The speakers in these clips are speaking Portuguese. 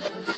Father.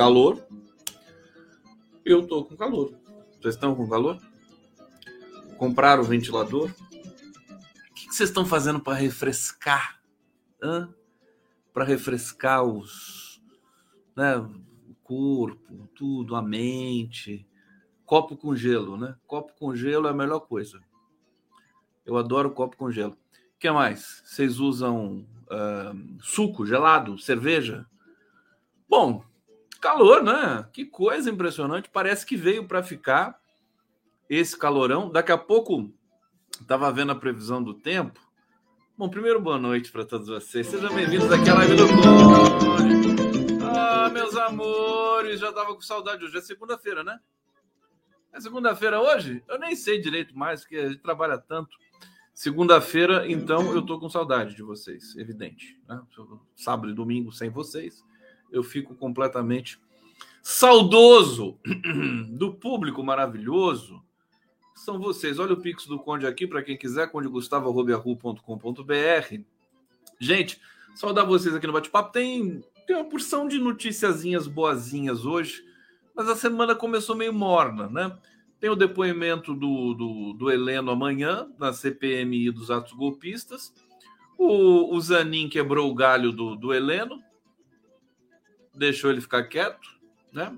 Calor. Eu tô com calor. Vocês estão com calor? Compraram o ventilador? O que vocês estão fazendo para refrescar? Para refrescar os, né, corpo, tudo, a mente. Copo com gelo, né? Copo com gelo é a melhor coisa. Eu adoro copo com gelo. O que mais? Vocês usam uh, suco gelado, cerveja? Bom, calor, né? Que coisa impressionante. Parece que veio para ficar esse calorão. Daqui a pouco, estava vendo a previsão do tempo. Bom, primeiro, boa noite para todos vocês. Sejam bem-vindos aqui à live do Cone. Ah, meus amores, já tava com saudade hoje. É segunda-feira, né? É segunda-feira hoje? Eu nem sei direito mais, porque a gente trabalha tanto. Segunda-feira, então, eu tô com saudade de vocês, evidente. Né? Sábado e domingo sem vocês, eu fico completamente saudoso do público maravilhoso. São vocês. Olha o Pix do Conde aqui, para quem quiser, condegustavo.com.br. Gente, saudar vocês aqui no bate-papo. Tem tem uma porção de noticiazinhas boazinhas hoje, mas a semana começou meio morna, né? Tem o depoimento do, do, do Heleno amanhã, na CPMI dos atos golpistas. O, o Zanin quebrou o galho do, do Heleno, deixou ele ficar quieto, né?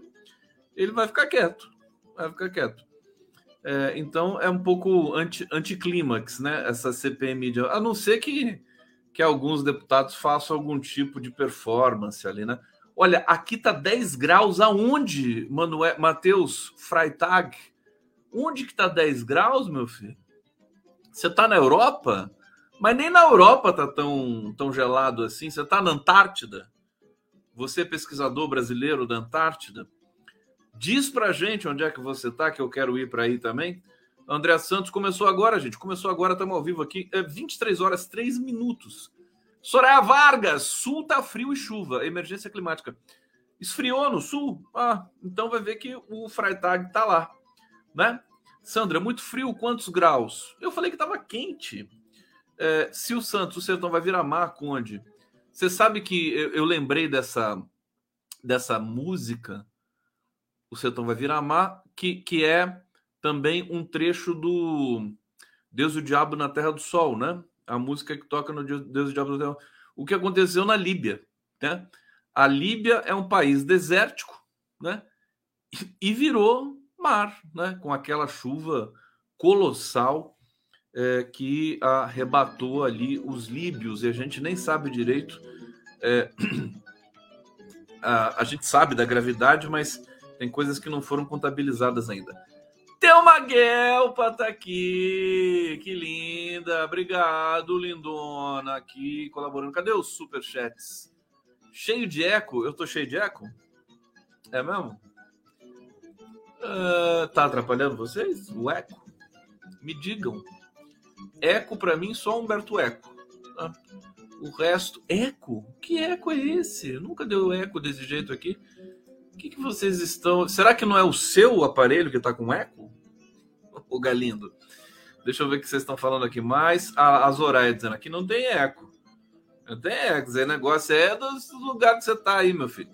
Ele vai ficar quieto, vai ficar quieto. É, então é um pouco anti, anticlímax, né? Essa CPMI, de, a não ser que que alguns deputados façam algum tipo de performance ali, né? Olha, aqui tá 10 graus aonde, Manuel, Matheus Freitag? Onde que tá 10 graus, meu filho? Você tá na Europa? Mas nem na Europa tá tão, tão gelado assim. Você tá na Antártida? Você, pesquisador brasileiro da Antártida, diz pra gente onde é que você tá, que eu quero ir para aí também. André Santos começou agora, gente. Começou agora, estamos ao vivo aqui. É 23 horas, 3 minutos. Soraya Vargas, sul tá frio e chuva. Emergência climática. Esfriou no sul? Ah, então vai ver que o Freitag tá lá, né? Sandra, muito frio, quantos graus? Eu falei que tava quente. É, se o Santos, o Sertão vai virar mar, onde? Você sabe que eu, eu lembrei dessa, dessa música, o Sertão vai virar mar, que, que é também um trecho do Deus e o Diabo na Terra do Sol, né? A música que toca no Deus e o Diabo na Terra. O que aconteceu na Líbia, né? A Líbia é um país desértico, né? E virou mar, né? Com aquela chuva colossal é, que arrebatou ali os líbios e a gente nem sabe direito. É, a, a gente sabe da gravidade, mas tem coisas que não foram contabilizadas ainda. Thelma Guelpa tá aqui. Que linda. Obrigado, lindona, aqui colaborando. Cadê os superchats? Cheio de eco? Eu tô cheio de eco? É mesmo? Uh, tá atrapalhando vocês? O eco? Me digam. Eco para mim só Humberto Eco. Ah, O resto, eco? Que eco é esse? Nunca deu eco desse jeito aqui. O que, que vocês estão. Será que não é o seu aparelho que está com eco? O Galindo. Deixa eu ver o que vocês estão falando aqui mais. A, a Zoraia dizendo aqui não tem eco. Não tem eco. Esse negócio é do lugar que você está aí, meu filho.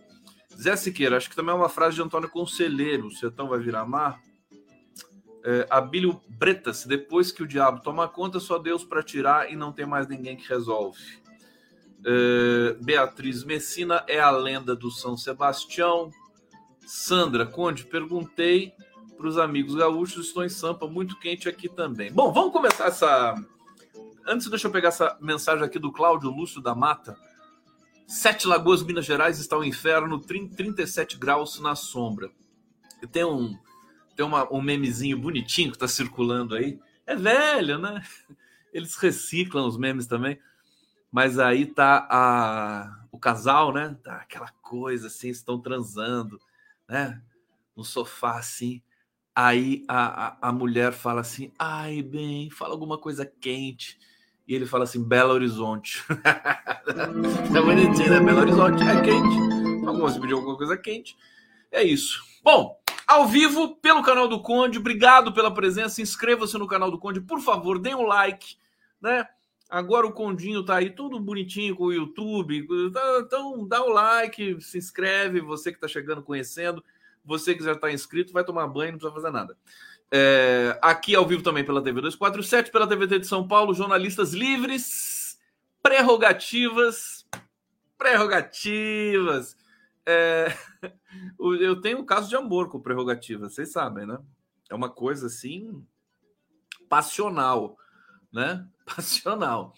Zé Siqueira, acho que também é uma frase de Antônio Conselheiro. O sertão vai virar mar. É, Abílio Bretas, depois que o diabo toma conta, só Deus para tirar e não tem mais ninguém que resolve. É, Beatriz Messina é a lenda do São Sebastião. Sandra Conde, perguntei para os amigos gaúchos, estou em Sampa, muito quente aqui também. Bom, vamos começar essa. Antes, deixa eu pegar essa mensagem aqui do Cláudio Lúcio da Mata. Sete Lagoas, Minas Gerais, está o um inferno, 37 graus na sombra. Tem um, tem uma, um memezinho bonitinho que está circulando aí. É velho, né? Eles reciclam os memes também. Mas aí tá a, o casal, né? Tá aquela coisa assim, estão transando, né? No sofá assim. Aí a, a, a mulher fala assim: ai, bem, fala alguma coisa quente. E ele fala assim: Belo Horizonte. é bonitinho, né? Belo Horizonte é quente. Algumas pediu alguma coisa quente. É isso. Bom, ao vivo pelo canal do Conde. Obrigado pela presença. Inscreva-se no canal do Conde, por favor, dê um like, né? Agora o Condinho tá aí tudo bonitinho com o YouTube. Então dá o like, se inscreve, você que tá chegando conhecendo, você que já está inscrito, vai tomar banho, não precisa fazer nada. É, aqui ao vivo também pela TV 247, pela TVT de São Paulo, jornalistas livres, prerrogativas, prerrogativas. É, eu tenho um caso de amor com prerrogativa, vocês sabem, né? É uma coisa assim passional, né? Passional.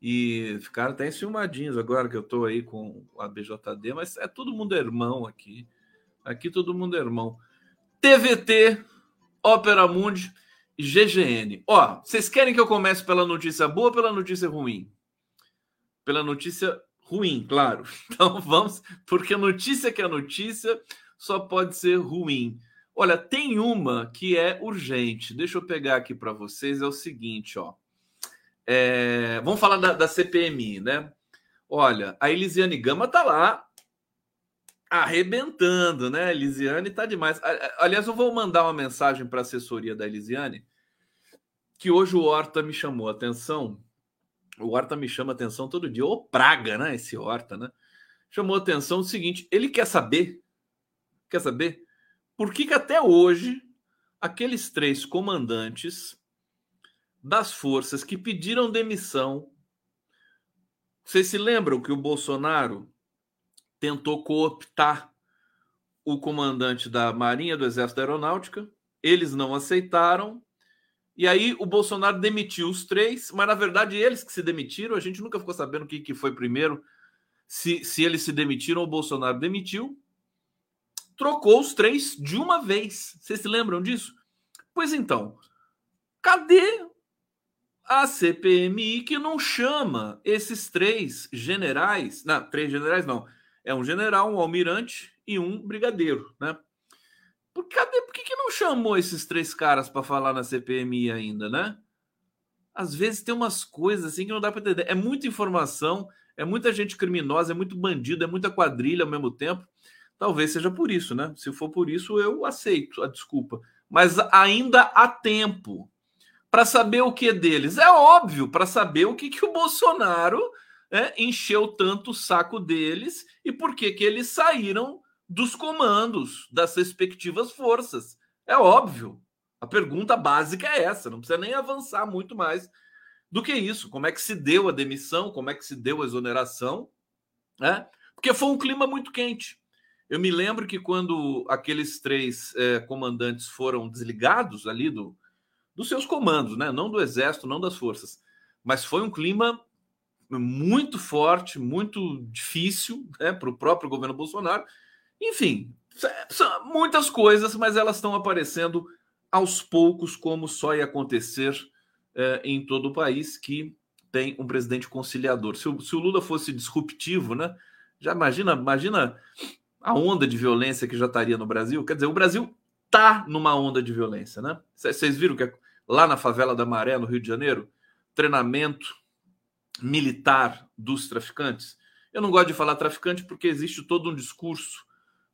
E ficaram até enciumadinhos agora que eu tô aí com a BJD, mas é todo mundo irmão aqui. Aqui todo mundo é irmão. TVT, Ópera Mundi e GGN. Ó, vocês querem que eu comece pela notícia boa ou pela notícia ruim? Pela notícia ruim, claro. Então vamos, porque notícia que é notícia só pode ser ruim. Olha, tem uma que é urgente. Deixa eu pegar aqui para vocês. É o seguinte, ó. É, vamos falar da, da, CPMI, né? Olha, a Elisiane Gama tá lá arrebentando, né? A Elisiane tá demais. Aliás, eu vou mandar uma mensagem para a assessoria da Elisiane que hoje o Horta me chamou a atenção o Horta me chama atenção todo dia. Ô, praga, né? Esse Horta, né? Chamou atenção o seguinte: ele quer saber, quer saber por que, que até hoje aqueles três comandantes das forças que pediram demissão. Vocês se lembram que o Bolsonaro tentou cooptar o comandante da Marinha do Exército da Aeronáutica? Eles não aceitaram e aí o Bolsonaro demitiu os três, mas na verdade eles que se demitiram, a gente nunca ficou sabendo o que, que foi primeiro, se, se eles se demitiram ou o Bolsonaro demitiu. Trocou os três de uma vez. Vocês se lembram disso? Pois então, cadê a CPMI que não chama esses três generais? Não, três generais não. É um general, um almirante e um brigadeiro, né? Por, cadê, por que, que não chamou esses três caras para falar na CPMI ainda, né? Às vezes tem umas coisas assim que não dá para entender. É muita informação, é muita gente criminosa, é muito bandido, é muita quadrilha ao mesmo tempo. Talvez seja por isso, né? Se for por isso, eu aceito a desculpa. Mas ainda há tempo para saber o que deles. É óbvio, para saber o que, que o Bolsonaro é, encheu tanto o saco deles e por que, que eles saíram dos comandos das respectivas forças. É óbvio. A pergunta básica é essa, não precisa nem avançar muito mais do que isso. Como é que se deu a demissão? Como é que se deu a exoneração? Né? Porque foi um clima muito quente. Eu me lembro que quando aqueles três é, comandantes foram desligados ali do, dos seus comandos, né? não do exército, não das forças, mas foi um clima muito forte, muito difícil né, para o próprio governo Bolsonaro enfim, são muitas coisas, mas elas estão aparecendo aos poucos, como só ia acontecer é, em todo o país que tem um presidente conciliador. Se o, se o, Lula fosse disruptivo, né? Já imagina, imagina a onda de violência que já estaria no Brasil. Quer dizer, o Brasil tá numa onda de violência, né? Vocês viram que lá na favela da Maré, no Rio de Janeiro, treinamento militar dos traficantes. Eu não gosto de falar traficante porque existe todo um discurso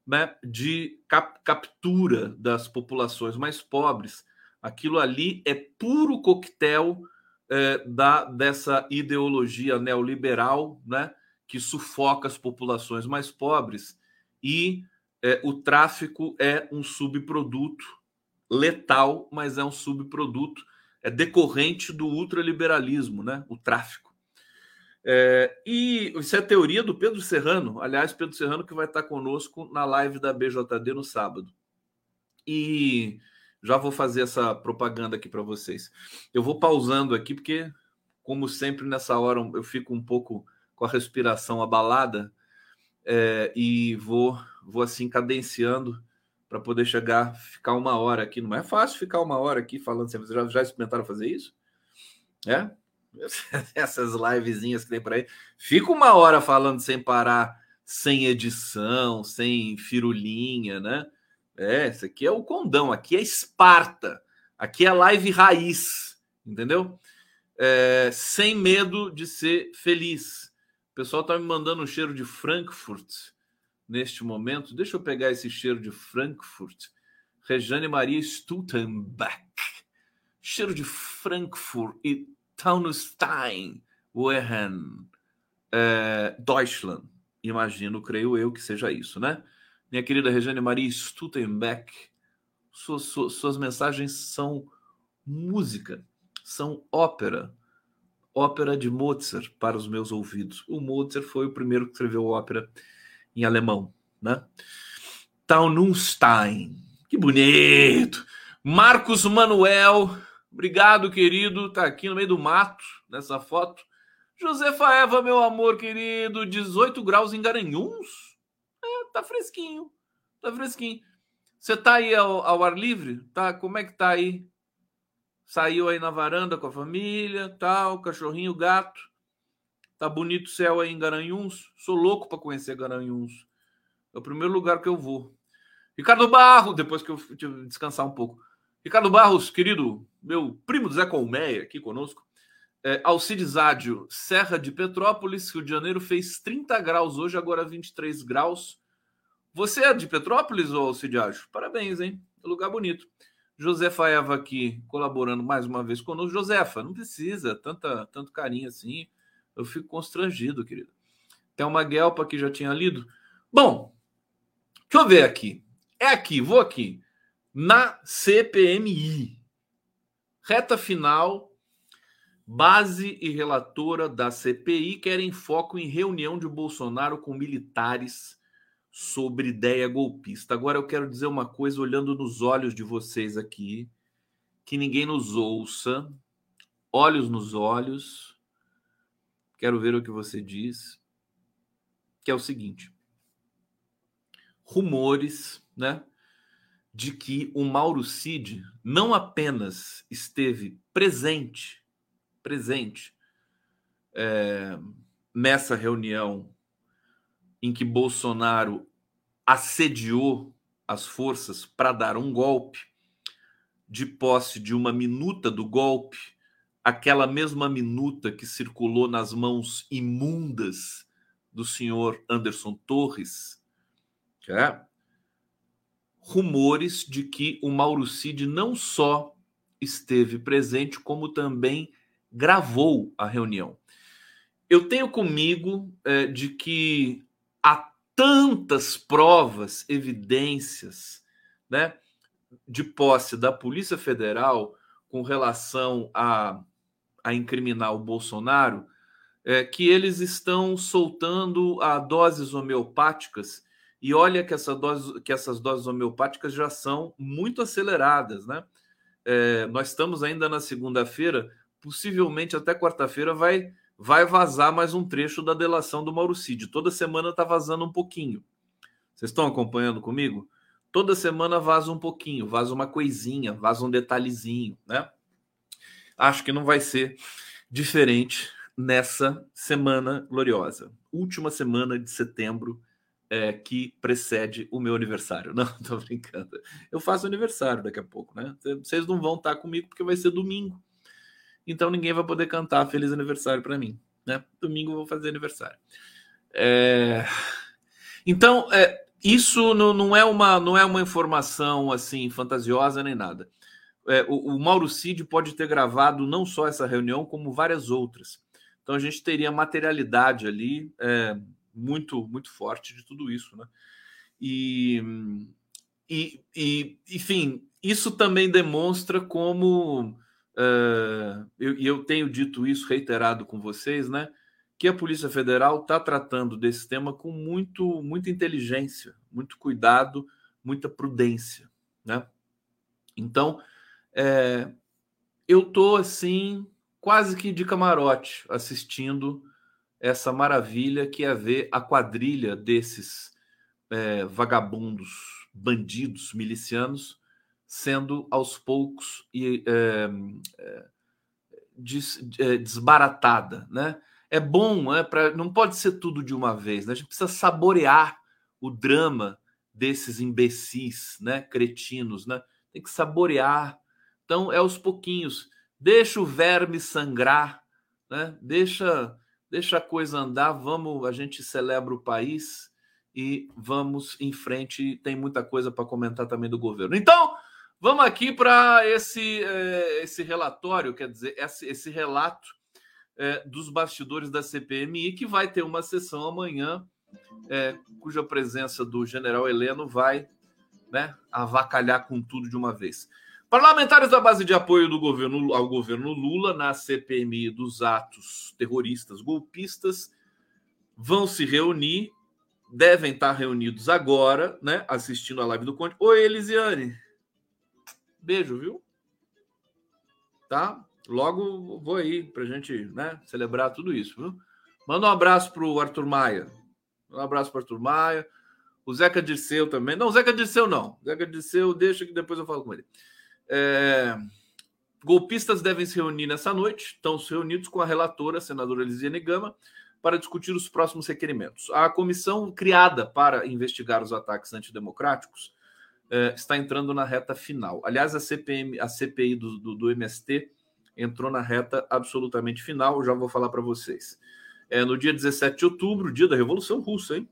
né, de cap captura das populações mais pobres. Aquilo ali é puro coquetel é, da, dessa ideologia neoliberal né, que sufoca as populações mais pobres e é, o tráfico é um subproduto letal, mas é um subproduto é decorrente do ultraliberalismo, né? O tráfico. É, e isso é a teoria do Pedro Serrano. Aliás, Pedro Serrano que vai estar conosco na live da BJD no sábado. E já vou fazer essa propaganda aqui para vocês. Eu vou pausando aqui, porque, como sempre, nessa hora eu fico um pouco com a respiração abalada é, e vou, vou assim cadenciando para poder chegar, ficar uma hora aqui. Não é fácil ficar uma hora aqui falando. Vocês já, já experimentaram fazer isso? É? Essas livezinhas que tem por aí. Fica uma hora falando sem parar, sem edição, sem firulinha, né? É, isso aqui é o condão, aqui é Esparta, aqui é live raiz, entendeu? É, sem medo de ser feliz. O pessoal tá me mandando um cheiro de Frankfurt neste momento. Deixa eu pegar esse cheiro de Frankfurt. Rejane Maria Stuttenbeck. Cheiro de Frankfurt e Taunusstein, Wehen, é, Deutschland. Imagino, creio eu, que seja isso, né? Minha querida Rejane Maria Stuttenbeck, suas, suas, suas mensagens são música, são ópera. Ópera de Mozart para os meus ouvidos. O Mozart foi o primeiro que escreveu ópera em alemão, né? Taunusstein. Que bonito! Marcos Manuel, obrigado, querido. Tá aqui no meio do mato, nessa foto. Josefa Eva, meu amor querido, 18 graus em Garanhuns. É, tá fresquinho. Tá fresquinho. Você tá aí ao, ao, ar livre? Tá? Como é que tá aí? Saiu aí na varanda com a família, tal, cachorrinho, gato. Tá bonito o céu aí em Garanhuns. Sou louco para conhecer Garanhuns. É o primeiro lugar que eu vou. Ricardo Barros, depois que eu descansar um pouco. Ricardo Barros, querido, meu primo Zé Colmeia aqui conosco. É, Alcides Ádio, Serra de Petrópolis, Rio de Janeiro, fez 30 graus hoje, agora 23 graus. Você é de Petrópolis, ou Alcides Ádio? Parabéns, hein? Lugar bonito. Josefa Eva aqui colaborando mais uma vez conosco. Josefa, não precisa tanta, tanto carinho assim. Eu fico constrangido, querido. Tem uma Guelpa que já tinha lido. Bom, deixa eu ver aqui. É aqui, vou aqui. Na CPMI. Reta final. Base e relatora da CPI querem foco em reunião de Bolsonaro com militares sobre ideia golpista. Agora eu quero dizer uma coisa olhando nos olhos de vocês aqui, que ninguém nos ouça, olhos nos olhos Quero ver o que você diz. Que é o seguinte: rumores, né, de que o Mauro Cid não apenas esteve presente, presente é, nessa reunião em que Bolsonaro assediou as forças para dar um golpe de posse de uma minuta do golpe aquela mesma minuta que circulou nas mãos imundas do senhor Anderson Torres, é? Rumores de que o Mauro Cid não só esteve presente, como também gravou a reunião. Eu tenho comigo é, de que há tantas provas, evidências, né, de posse da Polícia Federal com relação a a incriminar o Bolsonaro, é, que eles estão soltando a doses homeopáticas e olha que, essa dose, que essas doses homeopáticas já são muito aceleradas, né? É, nós estamos ainda na segunda-feira, possivelmente até quarta-feira vai, vai vazar mais um trecho da delação do Mauro Cid. Toda semana está vazando um pouquinho. Vocês estão acompanhando comigo? Toda semana vaza um pouquinho, vaza uma coisinha, vaza um detalhezinho, né? Acho que não vai ser diferente nessa semana gloriosa, última semana de setembro é, que precede o meu aniversário. Não, tô brincando. Eu faço aniversário daqui a pouco, né? Vocês não vão estar comigo porque vai ser domingo. Então ninguém vai poder cantar feliz aniversário para mim. Né? Domingo eu vou fazer aniversário. É... Então, é, isso não, não, é uma, não é uma informação assim fantasiosa nem nada. É, o, o Mauro Cid pode ter gravado não só essa reunião, como várias outras. Então a gente teria materialidade ali é, muito, muito forte de tudo isso, né? E, e, e enfim, isso também demonstra como uh, eu, eu tenho dito isso reiterado com vocês, né? Que a Polícia Federal está tratando desse tema com muito, muita inteligência, muito cuidado, muita prudência, né? Então, é, eu tô assim quase que de camarote assistindo essa maravilha que é ver a quadrilha desses é, vagabundos, bandidos, milicianos sendo aos poucos e é, é, des, é, desbaratada, né? É bom, é para não pode ser tudo de uma vez, né? A gente precisa saborear o drama desses imbecis, né? Cretinos, né? Tem que saborear. Então é aos pouquinhos. Deixa o verme sangrar, né? Deixa, deixa a coisa andar. Vamos, a gente celebra o país e vamos em frente. Tem muita coisa para comentar também do governo. Então, vamos aqui para esse, é, esse relatório, quer dizer, esse, esse relato é, dos bastidores da CPMI, que vai ter uma sessão amanhã, é, cuja presença do general Heleno vai né, avacalhar com tudo de uma vez. Parlamentares da base de apoio do governo ao governo Lula na CPMI dos atos terroristas golpistas vão se reunir devem estar reunidos agora, né? Assistindo a live do Conde. Oi, Elisiane. Beijo, viu? Tá? Logo vou aí pra gente, né, celebrar tudo isso, viu? Manda um abraço pro Arthur Maia. Um abraço pro Arthur Maia. O Zeca Dirceu também. Não, Zeca Dirceu não. Zeca Dirceu, deixa que depois eu falo com ele. É... Golpistas devem se reunir nessa noite. Estão reunidos com a relatora, a senadora Elisiane Gama, para discutir os próximos requerimentos. A comissão criada para investigar os ataques antidemocráticos eh, está entrando na reta final. Aliás, a, CPM, a CPI do, do, do MST entrou na reta absolutamente final, já vou falar para vocês. É, no dia 17 de outubro, dia da Revolução Russa, hein?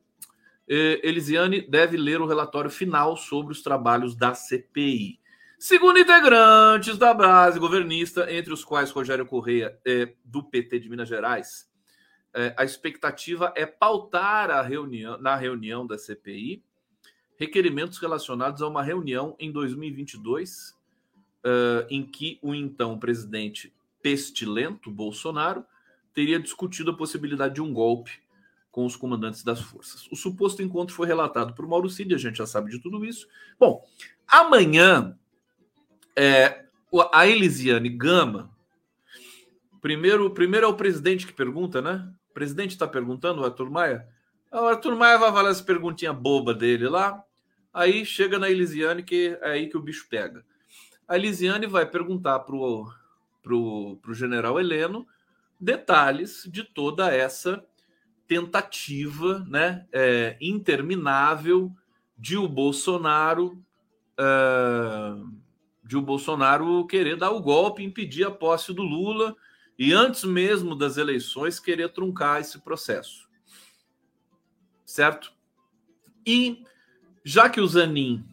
Eh, Elisiane deve ler o relatório final sobre os trabalhos da CPI. Segundo integrantes da base governista, entre os quais Rogério Correia, é, do PT de Minas Gerais, é, a expectativa é pautar a reunião, na reunião da CPI requerimentos relacionados a uma reunião em 2022, uh, em que o então presidente pestilento Bolsonaro teria discutido a possibilidade de um golpe com os comandantes das forças. O suposto encontro foi relatado por Mauro Cid, a gente já sabe de tudo isso. Bom, amanhã é, a Elisiane Gama, primeiro, primeiro é o presidente que pergunta, né? O presidente está perguntando, o Arthur Maia. O Arthur Maia vai falar essa perguntinha boba dele lá. Aí chega na Elisiane, que é aí que o bicho pega. A Elisiane vai perguntar para o pro, pro general Heleno detalhes de toda essa tentativa né, é, interminável de o Bolsonaro uh, de o Bolsonaro querer dar o golpe, impedir a posse do Lula e antes mesmo das eleições querer truncar esse processo. Certo? E já que o Zanin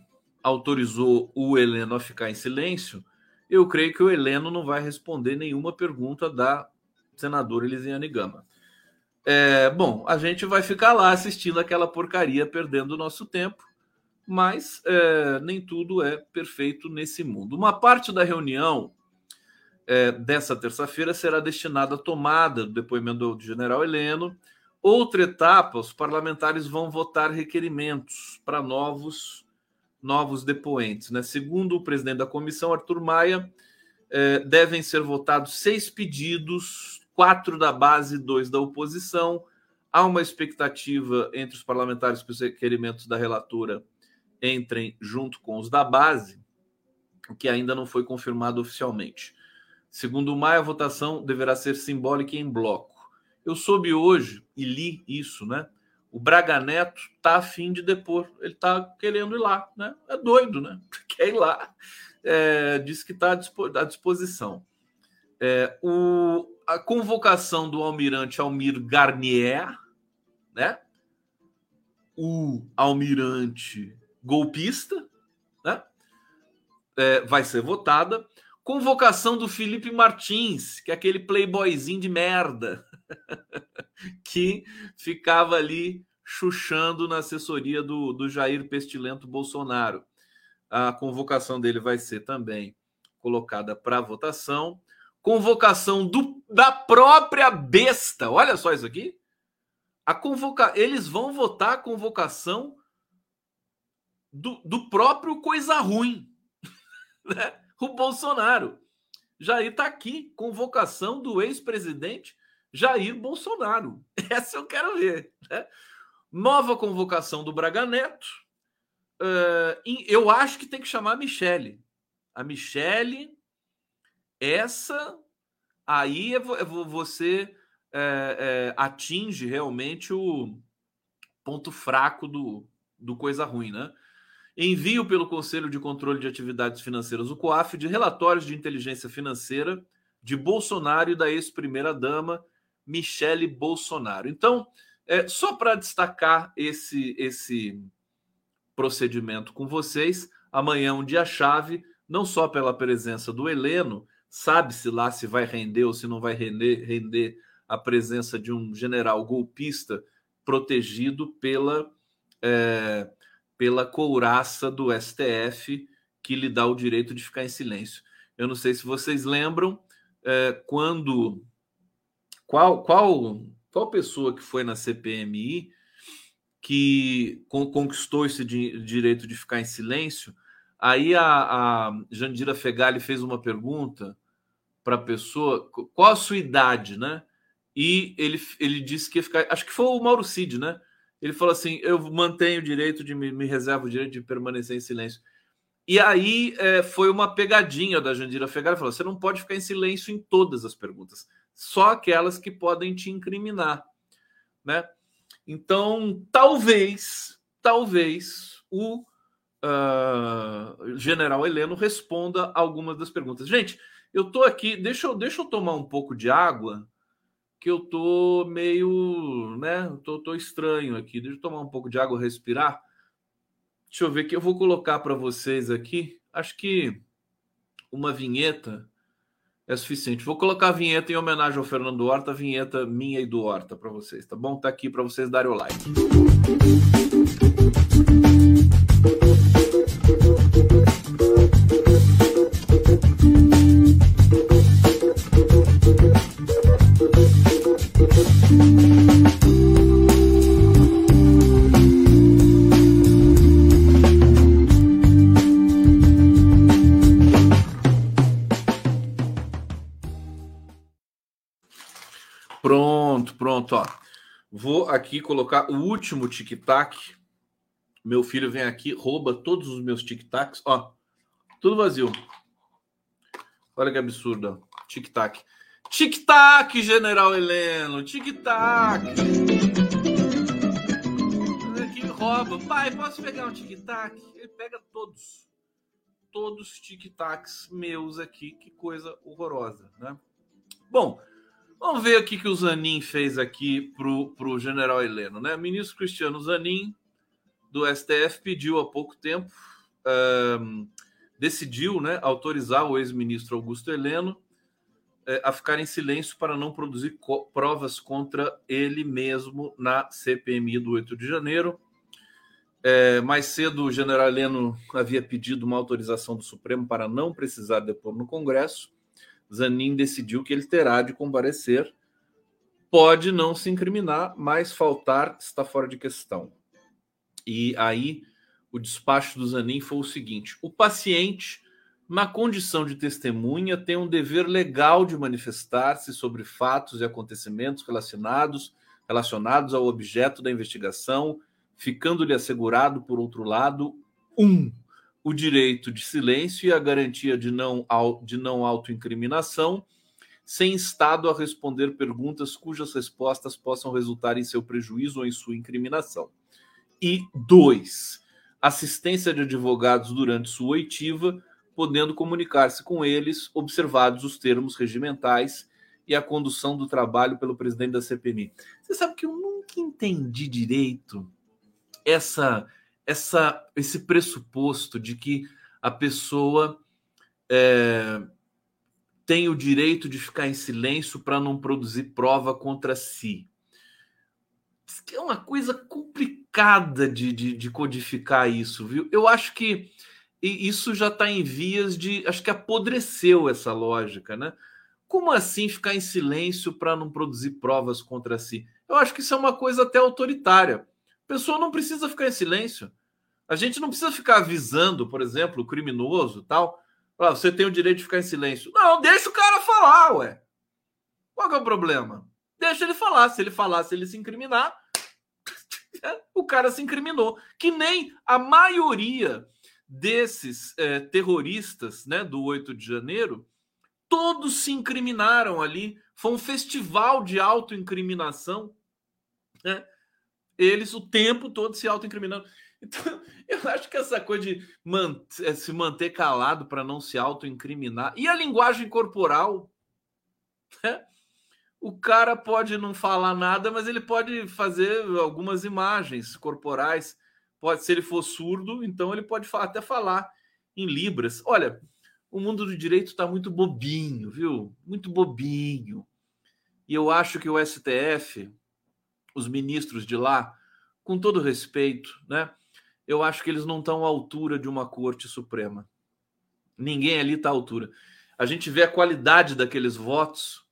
autorizou o Heleno a ficar em silêncio, eu creio que o Heleno não vai responder nenhuma pergunta da senadora Elisiane Gama. É, bom, a gente vai ficar lá assistindo aquela porcaria, perdendo o nosso tempo, mas é, nem tudo é perfeito nesse mundo. Uma parte da reunião é, dessa terça-feira será destinada à tomada do depoimento do general Heleno. Outra etapa, os parlamentares vão votar requerimentos para novos novos depoentes. Né? Segundo o presidente da comissão, Arthur Maia, é, devem ser votados seis pedidos, quatro da base e dois da oposição. Há uma expectativa entre os parlamentares que os requerimentos da relatora entrem junto com os da base, o que ainda não foi confirmado oficialmente. Segundo Maia, a votação deverá ser simbólica em bloco. Eu soube hoje e li isso, né? O Braga Neto tá afim de depor, ele tá querendo ir lá, né? É doido, né? Quer ir lá. É, diz que está à disposição. É, o, a convocação do almirante Almir Garnier, né? O almirante golpista, né? É, vai ser votada. Convocação do Felipe Martins, que é aquele playboyzinho de merda que ficava ali chuchando na assessoria do, do Jair Pestilento Bolsonaro. A convocação dele vai ser também colocada para votação. Convocação do, da própria besta. Olha só isso aqui. A convoca... Eles vão votar a convocação do, do próprio coisa ruim. Né? O Bolsonaro. Jair está aqui. Convocação do ex-presidente Jair Bolsonaro. Essa eu quero ver. Né? Nova convocação do Braga Neto. Uh, eu acho que tem que chamar a Michele. A Michele, essa aí é, é você é, é, atinge realmente o ponto fraco do, do coisa ruim, né? Envio pelo Conselho de Controle de Atividades Financeiras, o COAF, de relatórios de inteligência financeira de Bolsonaro e da ex-primeira-dama Michele Bolsonaro. Então, é, só para destacar esse, esse procedimento com vocês, amanhã é um dia chave, não só pela presença do Heleno, sabe-se lá se vai render ou se não vai render, render a presença de um general golpista protegido pela, é, pela couraça do STF que lhe dá o direito de ficar em silêncio. Eu não sei se vocês lembram é, quando qual qual qual pessoa que foi na CPMI que conquistou esse direito de ficar em silêncio Aí a, a Jandira Fegali fez uma pergunta para a pessoa: qual a sua idade, né? E ele, ele disse que ia ficar. Acho que foi o Mauro Cid, né? Ele falou assim: eu mantenho o direito de me, me reservo o direito de permanecer em silêncio. E aí é, foi uma pegadinha da Jandira Fegali. Falou: você não pode ficar em silêncio em todas as perguntas, só aquelas que podem te incriminar, né? Então, talvez, talvez o uh, General Heleno responda algumas das perguntas. Gente, eu tô aqui, deixa eu, deixa eu tomar um pouco de água, que eu tô meio, né? Tô, tô estranho aqui. Deixa eu tomar um pouco de água, respirar. Deixa eu ver que eu vou colocar para vocês aqui. Acho que uma vinheta é suficiente. Vou colocar a vinheta em homenagem ao Fernando Horta, a vinheta minha e do Horta para vocês, tá bom? Tá aqui para vocês darem o like. Pronto, ó. Vou aqui colocar o último tic-tac. Meu filho vem aqui, rouba todos os meus tic-tacs, ó. Tudo vazio. Olha que absurdo, tic-tac. Tic-tac, General Heleno, tic-tac. Aqui rouba. Pai, posso pegar um tic-tac? Ele pega todos. Todos os tic-tacs meus aqui. Que coisa horrorosa, né? Bom, Vamos ver o que o Zanin fez aqui para o general Heleno. Né? O ministro Cristiano Zanin, do STF, pediu há pouco tempo, um, decidiu né, autorizar o ex-ministro Augusto Heleno é, a ficar em silêncio para não produzir co provas contra ele mesmo na CPMI do 8 de janeiro. É, mais cedo, o general Heleno havia pedido uma autorização do Supremo para não precisar depor no Congresso. Zanin decidiu que ele terá de comparecer. Pode não se incriminar, mas faltar está fora de questão. E aí o despacho do Zanin foi o seguinte: o paciente, na condição de testemunha, tem um dever legal de manifestar-se sobre fatos e acontecimentos relacionados relacionados ao objeto da investigação, ficando-lhe assegurado, por outro lado, um o direito de silêncio e a garantia de não, de não autoincriminação, sem Estado a responder perguntas cujas respostas possam resultar em seu prejuízo ou em sua incriminação. E dois, assistência de advogados durante sua oitiva, podendo comunicar-se com eles, observados os termos regimentais e a condução do trabalho pelo presidente da CPMI. Você sabe que eu nunca entendi direito essa, essa, esse pressuposto de que a pessoa é, tem o direito de ficar em silêncio para não produzir prova contra si. Isso é uma coisa complicada de, de, de codificar isso, viu? Eu acho que isso já está em vias de. Acho que apodreceu essa lógica, né? Como assim ficar em silêncio para não produzir provas contra si? Eu acho que isso é uma coisa até autoritária. A pessoa não precisa ficar em silêncio. A gente não precisa ficar avisando, por exemplo, o criminoso tal. Ah, você tem o direito de ficar em silêncio. Não, deixa o cara falar, ué. Qual é o problema? Deixa ele falar. Se ele falar, se ele se incriminar, o cara se incriminou. Que nem a maioria desses é, terroristas né, do 8 de janeiro, todos se incriminaram ali. Foi um festival de autoincriminação. Né? Eles o tempo todo se autoincriminando. Então, eu acho que essa coisa de manter, se manter calado para não se autoincriminar. E a linguagem corporal? Né? O cara pode não falar nada, mas ele pode fazer algumas imagens corporais. Pode, se ele for surdo, então ele pode até falar em libras. Olha, o mundo do direito está muito bobinho, viu? Muito bobinho. E eu acho que o STF, os ministros de lá, com todo respeito, né? Eu acho que eles não estão à altura de uma corte suprema. Ninguém ali está à altura. A gente vê a qualidade daqueles votos,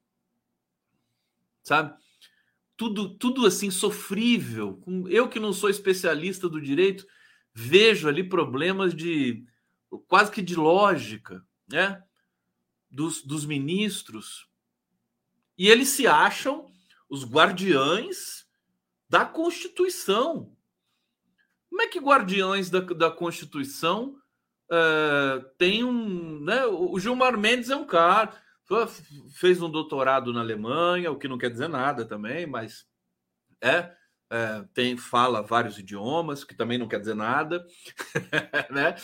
sabe? Tudo, tudo assim sofrível. Eu que não sou especialista do direito, vejo ali problemas de quase que de lógica, né? Dos, dos ministros. E eles se acham os guardiães da Constituição. Como é que guardiões da, da Constituição uh, tem um. Né? O Gilmar Mendes é um cara, fez um doutorado na Alemanha, o que não quer dizer nada também, mas é. é tem fala vários idiomas, que também não quer dizer nada, né?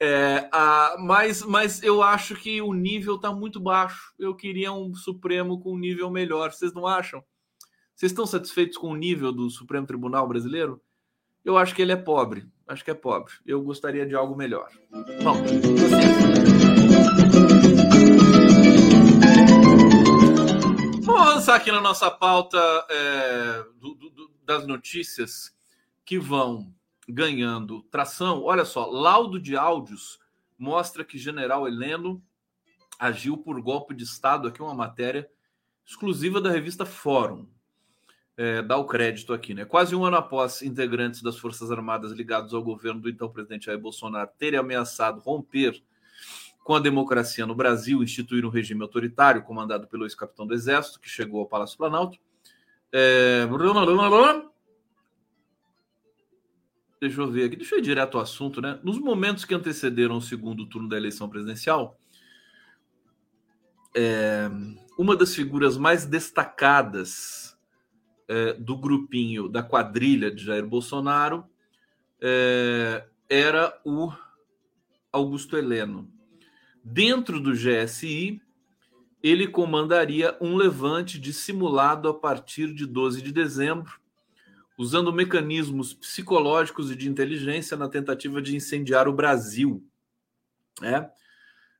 É, a, mas, mas eu acho que o nível está muito baixo. Eu queria um Supremo com um nível melhor. Vocês não acham? Vocês estão satisfeitos com o nível do Supremo Tribunal Brasileiro? Eu acho que ele é pobre. Acho que é pobre. Eu gostaria de algo melhor. Bom, Vamos avançar aqui na nossa pauta é, do, do, das notícias que vão ganhando tração. Olha só, laudo de áudios mostra que General Heleno agiu por golpe de Estado. Aqui uma matéria exclusiva da revista Fórum é, dar o crédito aqui, né? Quase um ano após integrantes das Forças Armadas ligados ao governo do então presidente Jair Bolsonaro terem ameaçado romper com a democracia no Brasil, instituir um regime autoritário comandado pelo ex-capitão do Exército, que chegou ao Palácio Planalto. É... Deixa eu ver aqui, deixa eu ir direto ao assunto, né? Nos momentos que antecederam o segundo turno da eleição presidencial, é... uma das figuras mais destacadas é, do grupinho da quadrilha de Jair Bolsonaro é, era o Augusto Heleno. Dentro do GSI, ele comandaria um levante dissimulado a partir de 12 de dezembro, usando mecanismos psicológicos e de inteligência na tentativa de incendiar o Brasil. É.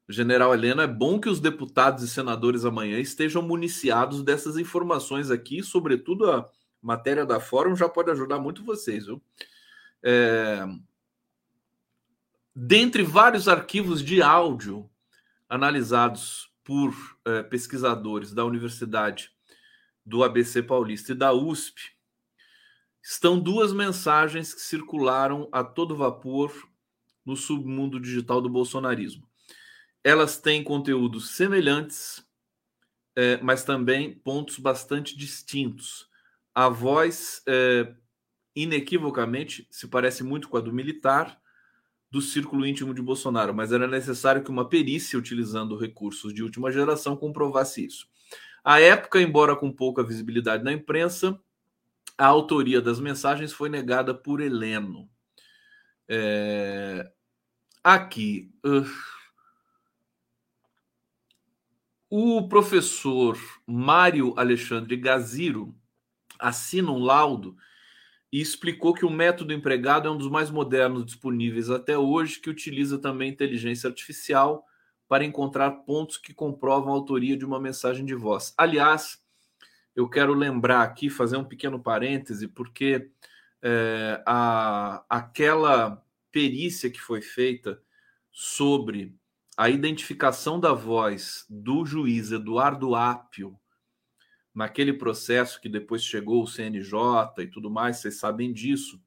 General Helena, é bom que os deputados e senadores amanhã estejam municiados dessas informações aqui, sobretudo a matéria da Fórum já pode ajudar muito vocês, viu? É... Dentre vários arquivos de áudio analisados por é, pesquisadores da Universidade do ABC Paulista e da USP, estão duas mensagens que circularam a todo vapor no submundo digital do bolsonarismo elas têm conteúdos semelhantes, é, mas também pontos bastante distintos. A voz, é, inequivocamente, se parece muito com a do militar do círculo íntimo de Bolsonaro, mas era necessário que uma perícia utilizando recursos de última geração comprovasse isso. À época, embora com pouca visibilidade na imprensa, a autoria das mensagens foi negada por Heleno. É... Aqui. Uh o professor Mário Alexandre Gaziro assina um laudo e explicou que o método empregado é um dos mais modernos disponíveis até hoje, que utiliza também inteligência artificial para encontrar pontos que comprovam a autoria de uma mensagem de voz. Aliás, eu quero lembrar aqui, fazer um pequeno parêntese, porque é, a, aquela perícia que foi feita sobre a identificação da voz do juiz Eduardo Apio naquele processo que depois chegou o CNJ e tudo mais, vocês sabem disso.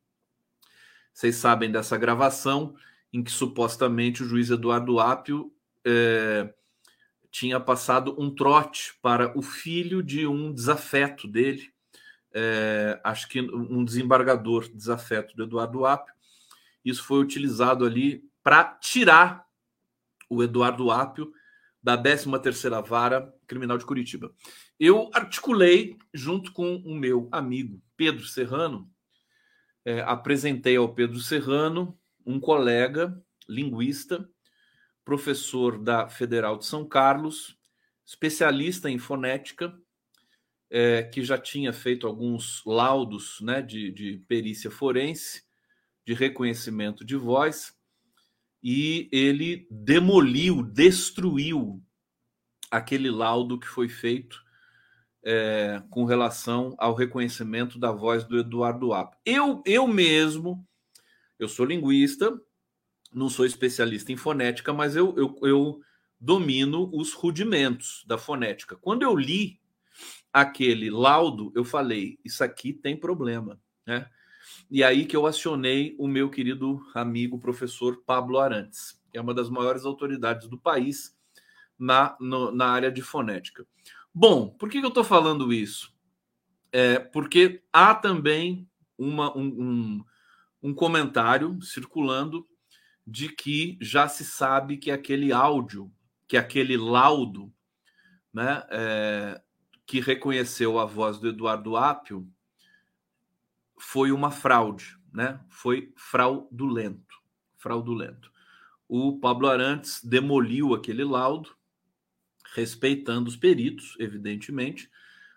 Vocês sabem dessa gravação em que supostamente o juiz Eduardo Apio é, tinha passado um trote para o filho de um desafeto dele, é, acho que um desembargador desafeto do Eduardo Apio. Isso foi utilizado ali para tirar o Eduardo Apio da 13ª Vara Criminal de Curitiba. Eu articulei, junto com o meu amigo Pedro Serrano, é, apresentei ao Pedro Serrano um colega linguista, professor da Federal de São Carlos, especialista em fonética, é, que já tinha feito alguns laudos né, de, de perícia forense, de reconhecimento de voz, e ele demoliu, destruiu aquele laudo que foi feito é, com relação ao reconhecimento da voz do Eduardo App. Eu, eu mesmo, eu sou linguista, não sou especialista em fonética, mas eu, eu, eu domino os rudimentos da fonética. Quando eu li aquele laudo, eu falei: isso aqui tem problema, né? E aí que eu acionei o meu querido amigo professor Pablo Arantes, que é uma das maiores autoridades do país na, no, na área de fonética. Bom, por que, que eu estou falando isso? É porque há também uma, um, um, um comentário circulando de que já se sabe que aquele áudio, que aquele laudo, né, é, que reconheceu a voz do Eduardo Apio, foi uma fraude, né? Foi fraudulento, fraudulento. O Pablo Arantes demoliu aquele laudo, respeitando os peritos, evidentemente.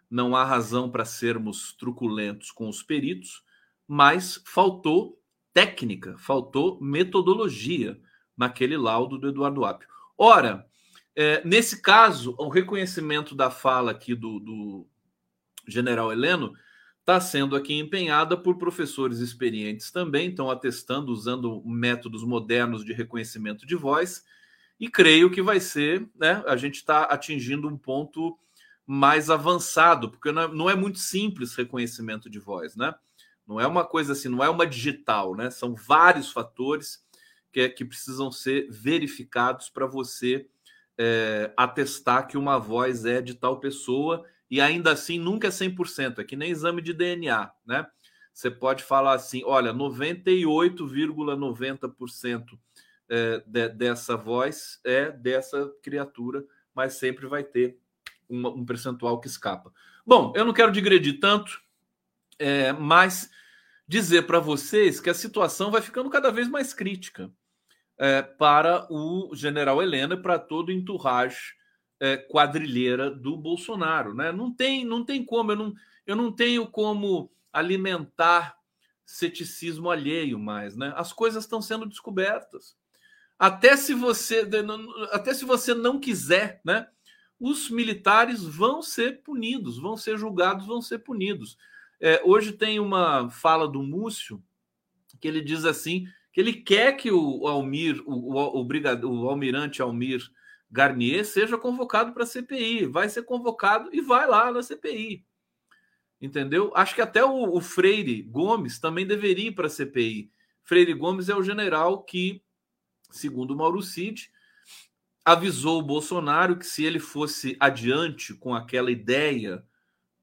Não há razão para sermos truculentos com os peritos, mas faltou técnica, faltou metodologia naquele laudo do Eduardo Apio. Ora, é, nesse caso, o reconhecimento da fala aqui do, do general Heleno está sendo aqui empenhada por professores experientes também, estão atestando, usando métodos modernos de reconhecimento de voz, e creio que vai ser, né? A gente está atingindo um ponto mais avançado, porque não é, não é, muito simples reconhecimento de voz, né? Não é uma coisa assim, não é uma digital, né? São vários fatores que, que precisam ser verificados para você é, atestar que uma voz é de tal pessoa e ainda assim nunca é 100%, é que nem exame de DNA, né? Você pode falar assim, olha, 98,90% é, de, dessa voz é dessa criatura, mas sempre vai ter um percentual que escapa. Bom, eu não quero digredir tanto, é, mas dizer para vocês que a situação vai ficando cada vez mais crítica é, para o general Helena e para todo o entourage é, quadrilheira do Bolsonaro, né? Não tem, não tem como, eu não, eu não tenho como alimentar ceticismo alheio mais, né? As coisas estão sendo descobertas. Até se você, até se você não quiser, né? Os militares vão ser punidos, vão ser julgados, vão ser punidos. É, hoje tem uma fala do Múcio que ele diz assim que ele quer que o Almir, o, o, o, o almirante Almir Garnier seja convocado para a CPI. Vai ser convocado e vai lá na CPI. Entendeu? Acho que até o, o Freire Gomes também deveria ir para a CPI. Freire Gomes é o general que, segundo Mauro Cid, avisou o Bolsonaro que se ele fosse adiante com aquela ideia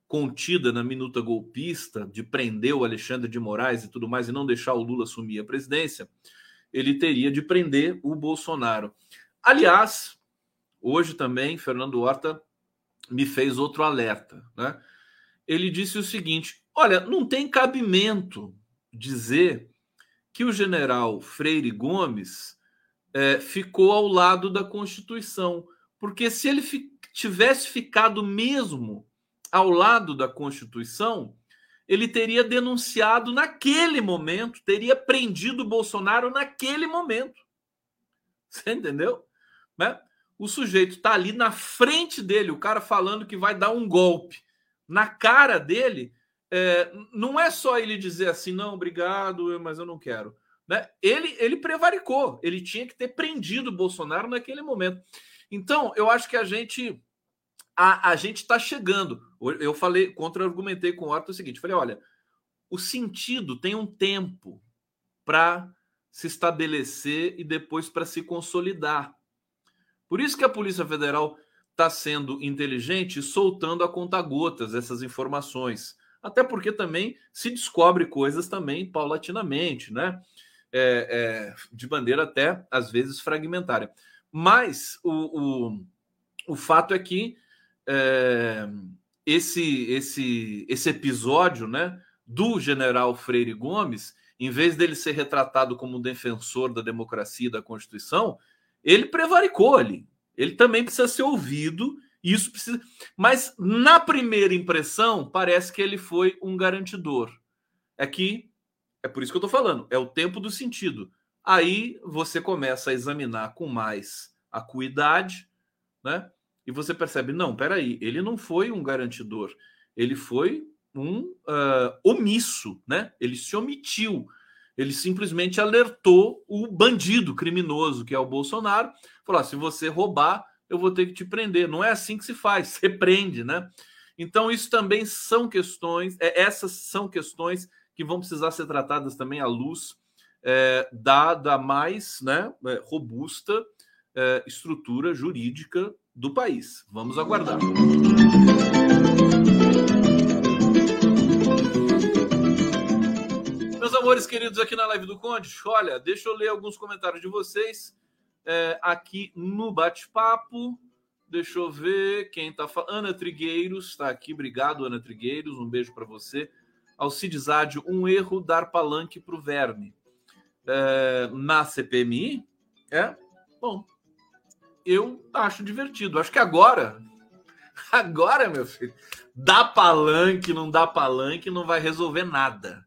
contida na minuta golpista de prender o Alexandre de Moraes e tudo mais e não deixar o Lula assumir a presidência, ele teria de prender o Bolsonaro. Aliás, Hoje também, Fernando Horta me fez outro alerta. Né? Ele disse o seguinte: olha, não tem cabimento dizer que o general Freire Gomes é, ficou ao lado da Constituição, porque se ele, tivesse ficado mesmo ao lado da Constituição, ele teria denunciado naquele momento, teria prendido Bolsonaro naquele momento. Você entendeu? Né? O sujeito está ali na frente dele, o cara falando que vai dar um golpe na cara dele. É, não é só ele dizer assim, não, obrigado, mas eu não quero. Né? Ele, ele prevaricou, ele tinha que ter prendido o Bolsonaro naquele momento. Então, eu acho que a gente a, a gente está chegando. Eu falei, contra-argumentei com o Arthur o seguinte: falei, olha, o sentido tem um tempo para se estabelecer e depois para se consolidar. Por isso que a Polícia Federal está sendo inteligente soltando a conta-gotas essas informações. Até porque também se descobre coisas também paulatinamente, né? É, é, de maneira até às vezes fragmentária. Mas o, o, o fato é que é, esse, esse, esse episódio né, do general Freire Gomes, em vez dele ser retratado como um defensor da democracia e da Constituição, ele prevaricou ali. Ele também precisa ser ouvido. Isso precisa. Mas na primeira impressão, parece que ele foi um garantidor. É que é por isso que eu estou falando, é o tempo do sentido. Aí você começa a examinar com mais acuidade, né? e você percebe, não, peraí, ele não foi um garantidor, ele foi um uh, omisso, né? Ele se omitiu, ele simplesmente alertou o bandido criminoso que é o Bolsonaro, falou: ah, se você roubar, eu vou ter que te prender. Não é assim que se faz, você prende, né? Então, isso também são questões, é, essas são questões que vão precisar ser tratadas também à luz é, da, da mais né, é, robusta é, estrutura jurídica do país. Vamos aguardar. Amores queridos aqui na live do Conde, olha, deixa eu ler alguns comentários de vocês é, aqui no bate-papo. Deixa eu ver quem está falando. Ana Trigueiros está aqui. Obrigado, Ana Trigueiros. Um beijo para você. Alcides Ádio, um erro dar palanque para o verme. É, na CPMI? É? Bom, eu acho divertido. Acho que agora, agora, meu filho, dá palanque, não dá palanque, não vai resolver nada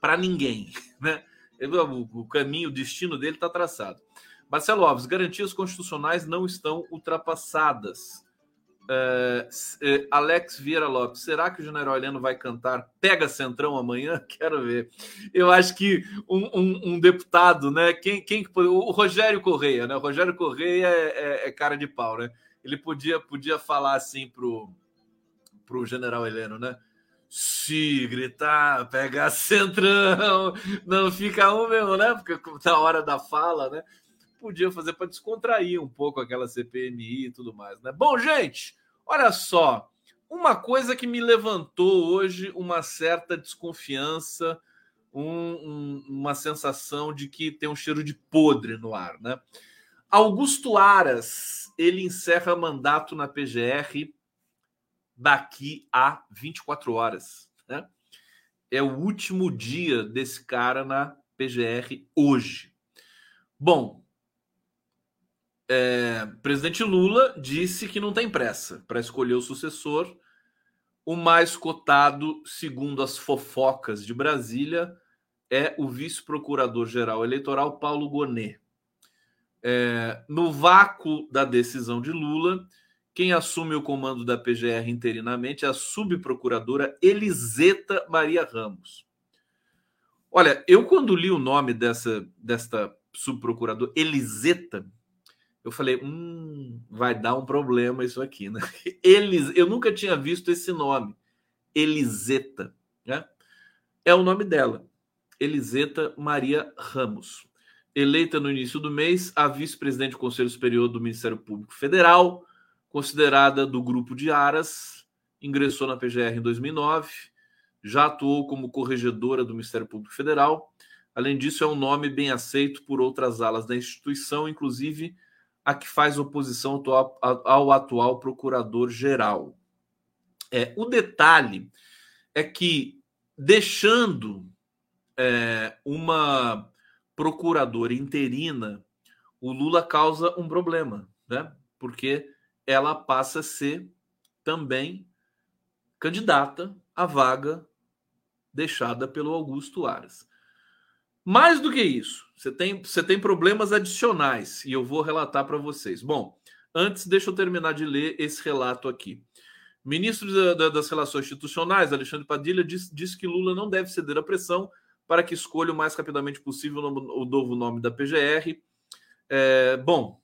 para ninguém, né? O, caminho, o destino dele está traçado. Marcelo Alves, garantias constitucionais não estão ultrapassadas. Uh, Alex Vieira Lopes, será que o general Heleno vai cantar Pega Centrão amanhã? Quero ver. Eu acho que um, um, um deputado, né? Quem, quem o Rogério Correia, né? O Rogério Correia é, é, é, cara de pau, né? Ele podia, podia falar assim pro, pro general Heleno, né? Se gritar, pega centrão, não fica um mesmo, né? Porque na hora da fala, né? Podia fazer para descontrair um pouco aquela CPMI e tudo mais, né? Bom, gente, Olha só, uma coisa que me levantou hoje uma certa desconfiança, um, um, uma sensação de que tem um cheiro de podre no ar, né? Augusto Aras, ele encerra mandato na PGR daqui a 24 horas, né? É o último dia desse cara na PGR hoje. Bom, é, presidente Lula disse que não tem pressa para escolher o sucessor. O mais cotado, segundo as fofocas de Brasília, é o vice-procurador-geral eleitoral Paulo Gonet. É, no vácuo da decisão de Lula, quem assume o comando da PGR interinamente é a subprocuradora Eliseta Maria Ramos. Olha, eu quando li o nome dessa desta subprocuradora Eliseta, eu falei, hum, vai dar um problema isso aqui, né? Elis, eu nunca tinha visto esse nome, Eliseta, né? É o nome dela, Eliseta Maria Ramos. Eleita no início do mês, a vice-presidente do Conselho Superior do Ministério Público Federal, considerada do grupo de Aras, ingressou na PGR em 2009, já atuou como corregedora do Ministério Público Federal. Além disso, é um nome bem aceito por outras alas da instituição, inclusive a que faz oposição ao atual procurador-geral. É, o detalhe é que, deixando é, uma procuradora interina, o Lula causa um problema, né? porque ela passa a ser também candidata à vaga deixada pelo Augusto Aras. Mais do que isso, você tem, você tem problemas adicionais e eu vou relatar para vocês. Bom, antes, deixa eu terminar de ler esse relato aqui. Ministro da, da, das Relações Institucionais, Alexandre Padilha, disse, disse que Lula não deve ceder à pressão para que escolha o mais rapidamente possível o novo nome da PGR. É, bom,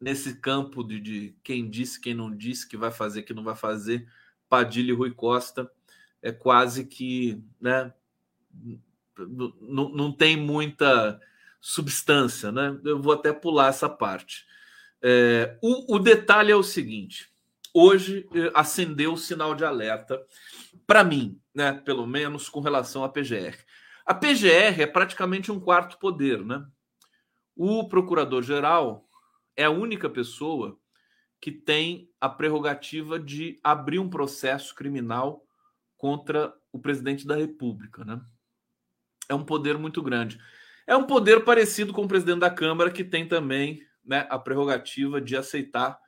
nesse campo de, de, quem disse, quem não disse, que vai fazer, que não vai fazer, Padilha e Rui Costa, é quase que, né, não tem muita substância, né? Eu vou até pular essa parte. É, o, o detalhe é o seguinte: hoje eh, acendeu o sinal de alerta para mim, né? Pelo menos com relação à PGR. A PGR é praticamente um quarto poder, né? O procurador-geral é a única pessoa que tem a prerrogativa de abrir um processo criminal contra o presidente da República, né? É um poder muito grande. É um poder parecido com o presidente da Câmara, que tem também né, a prerrogativa de aceitar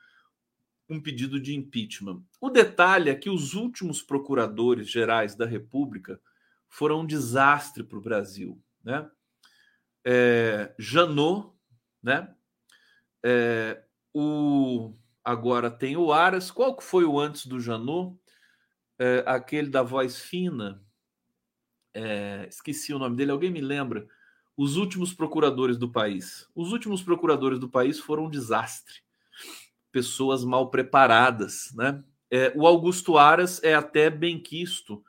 um pedido de impeachment. O detalhe é que os últimos procuradores gerais da República foram um desastre para o Brasil. Né? É, Janot, né? É, o agora tem o Aras. Qual que foi o antes do Janot? É, aquele da voz fina. É, esqueci o nome dele. Alguém me lembra? Os últimos procuradores do país. Os últimos procuradores do país foram um desastre. Pessoas mal preparadas, né? É, o Augusto Aras é até bem quisto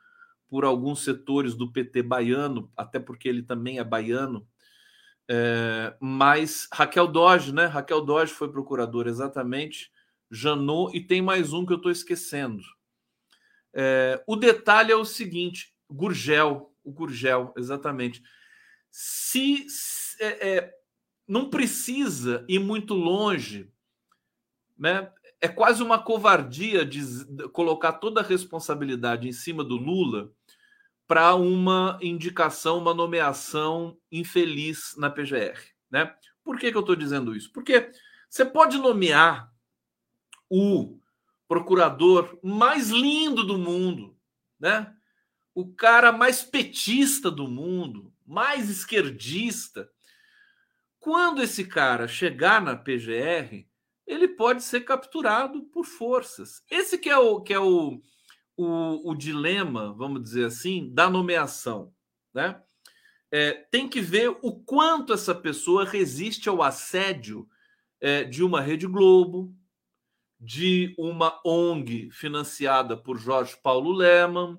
por alguns setores do PT baiano, até porque ele também é baiano, é, mas Raquel Doge, né? Raquel Doge foi procuradora exatamente, Janot, e tem mais um que eu estou esquecendo. É, o detalhe é o seguinte: Gurgel, o Gurgel, exatamente. Se é, é, não precisa ir muito longe, né? É quase uma covardia de colocar toda a responsabilidade em cima do Lula para uma indicação, uma nomeação infeliz na PGR. Né? Por que, que eu estou dizendo isso? Porque você pode nomear o procurador mais lindo do mundo, né? o cara mais petista do mundo, mais esquerdista. Quando esse cara chegar na PGR, ele pode ser capturado por forças. Esse que é o que é o o, o dilema, vamos dizer assim, da nomeação. Né? É, tem que ver o quanto essa pessoa resiste ao assédio é, de uma Rede Globo, de uma ONG financiada por Jorge Paulo Leman.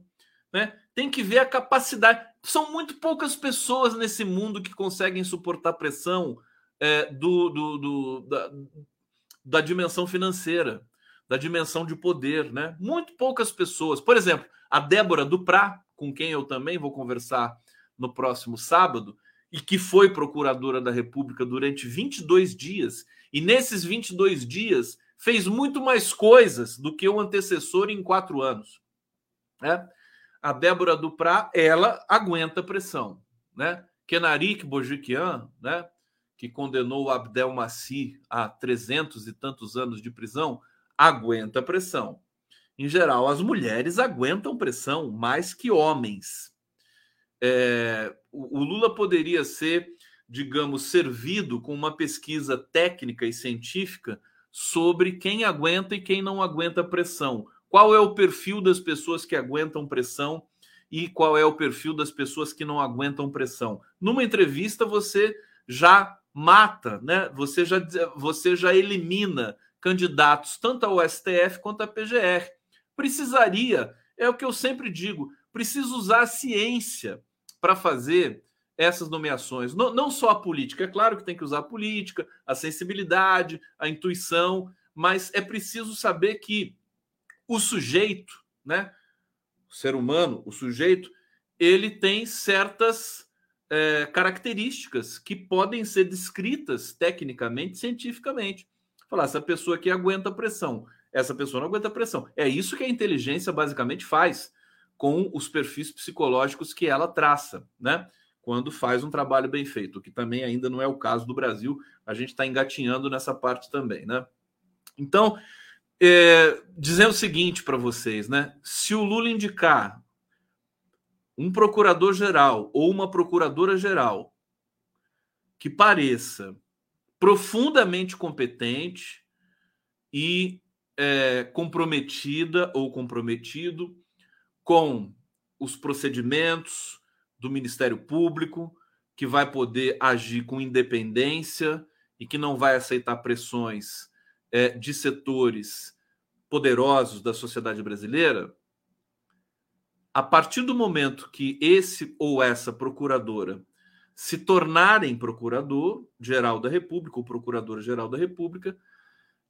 Né? Tem que ver a capacidade. São muito poucas pessoas nesse mundo que conseguem suportar pressão é, do, do, do da, da dimensão financeira da dimensão de poder, né? Muito poucas pessoas. Por exemplo, a Débora Duprá, com quem eu também vou conversar no próximo sábado, e que foi procuradora da República durante 22 dias, e nesses 22 dias fez muito mais coisas do que o antecessor em quatro anos. Né? A Débora Duprá, ela aguenta pressão. Né? Kenarik Bojiquian, né? que condenou o Abdel Maci a 300 e tantos anos de prisão, aguenta pressão. Em geral, as mulheres aguentam pressão mais que homens. É, o Lula poderia ser, digamos, servido com uma pesquisa técnica e científica sobre quem aguenta e quem não aguenta pressão. Qual é o perfil das pessoas que aguentam pressão e qual é o perfil das pessoas que não aguentam pressão? Numa entrevista, você já mata, né? Você já, você já elimina candidatos tanto ao STF quanto à PGR. Precisaria, é o que eu sempre digo, precisa usar a ciência para fazer essas nomeações. Não, não só a política, é claro que tem que usar a política, a sensibilidade, a intuição, mas é preciso saber que o sujeito, né, o ser humano, o sujeito, ele tem certas é, características que podem ser descritas tecnicamente, cientificamente. Falar, essa pessoa aqui aguenta pressão, essa pessoa não aguenta pressão. É isso que a inteligência basicamente faz com os perfis psicológicos que ela traça, né? Quando faz um trabalho bem feito, que também ainda não é o caso do Brasil, a gente está engatinhando nessa parte também, né? Então, é, dizendo o seguinte para vocês, né? Se o Lula indicar um procurador-geral ou uma procuradora-geral que pareça profundamente competente e é, comprometida ou comprometido com os procedimentos do Ministério Público, que vai poder agir com independência e que não vai aceitar pressões é, de setores poderosos da sociedade brasileira, a partir do momento que esse ou essa procuradora se tornarem procurador-geral da República ou procuradora-geral da República,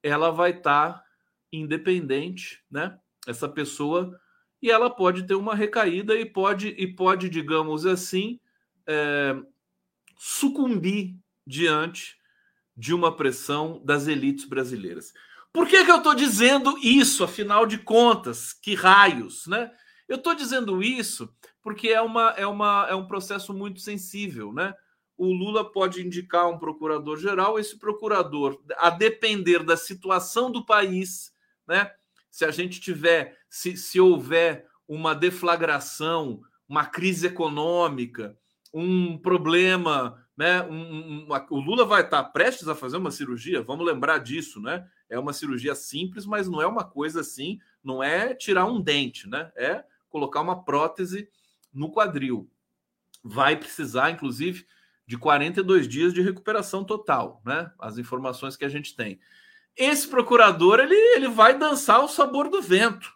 ela vai estar tá independente, né? Essa pessoa e ela pode ter uma recaída e pode e pode, digamos assim, é, sucumbir diante de uma pressão das elites brasileiras. Por que, que eu estou dizendo isso, afinal de contas? Que raios, né? Eu estou dizendo isso porque é, uma, é, uma, é um processo muito sensível, né? O Lula pode indicar um procurador-geral, esse procurador, a depender da situação do país, né? Se a gente tiver, se, se houver uma deflagração, uma crise econômica, um problema né? Um, um, o Lula vai estar prestes a fazer uma cirurgia, vamos lembrar disso, né? É uma cirurgia simples, mas não é uma coisa assim, não é tirar um dente, né? É colocar uma prótese no quadril. Vai precisar, inclusive, de 42 dias de recuperação total, né? As informações que a gente tem. Esse procurador, ele, ele vai dançar o sabor do vento,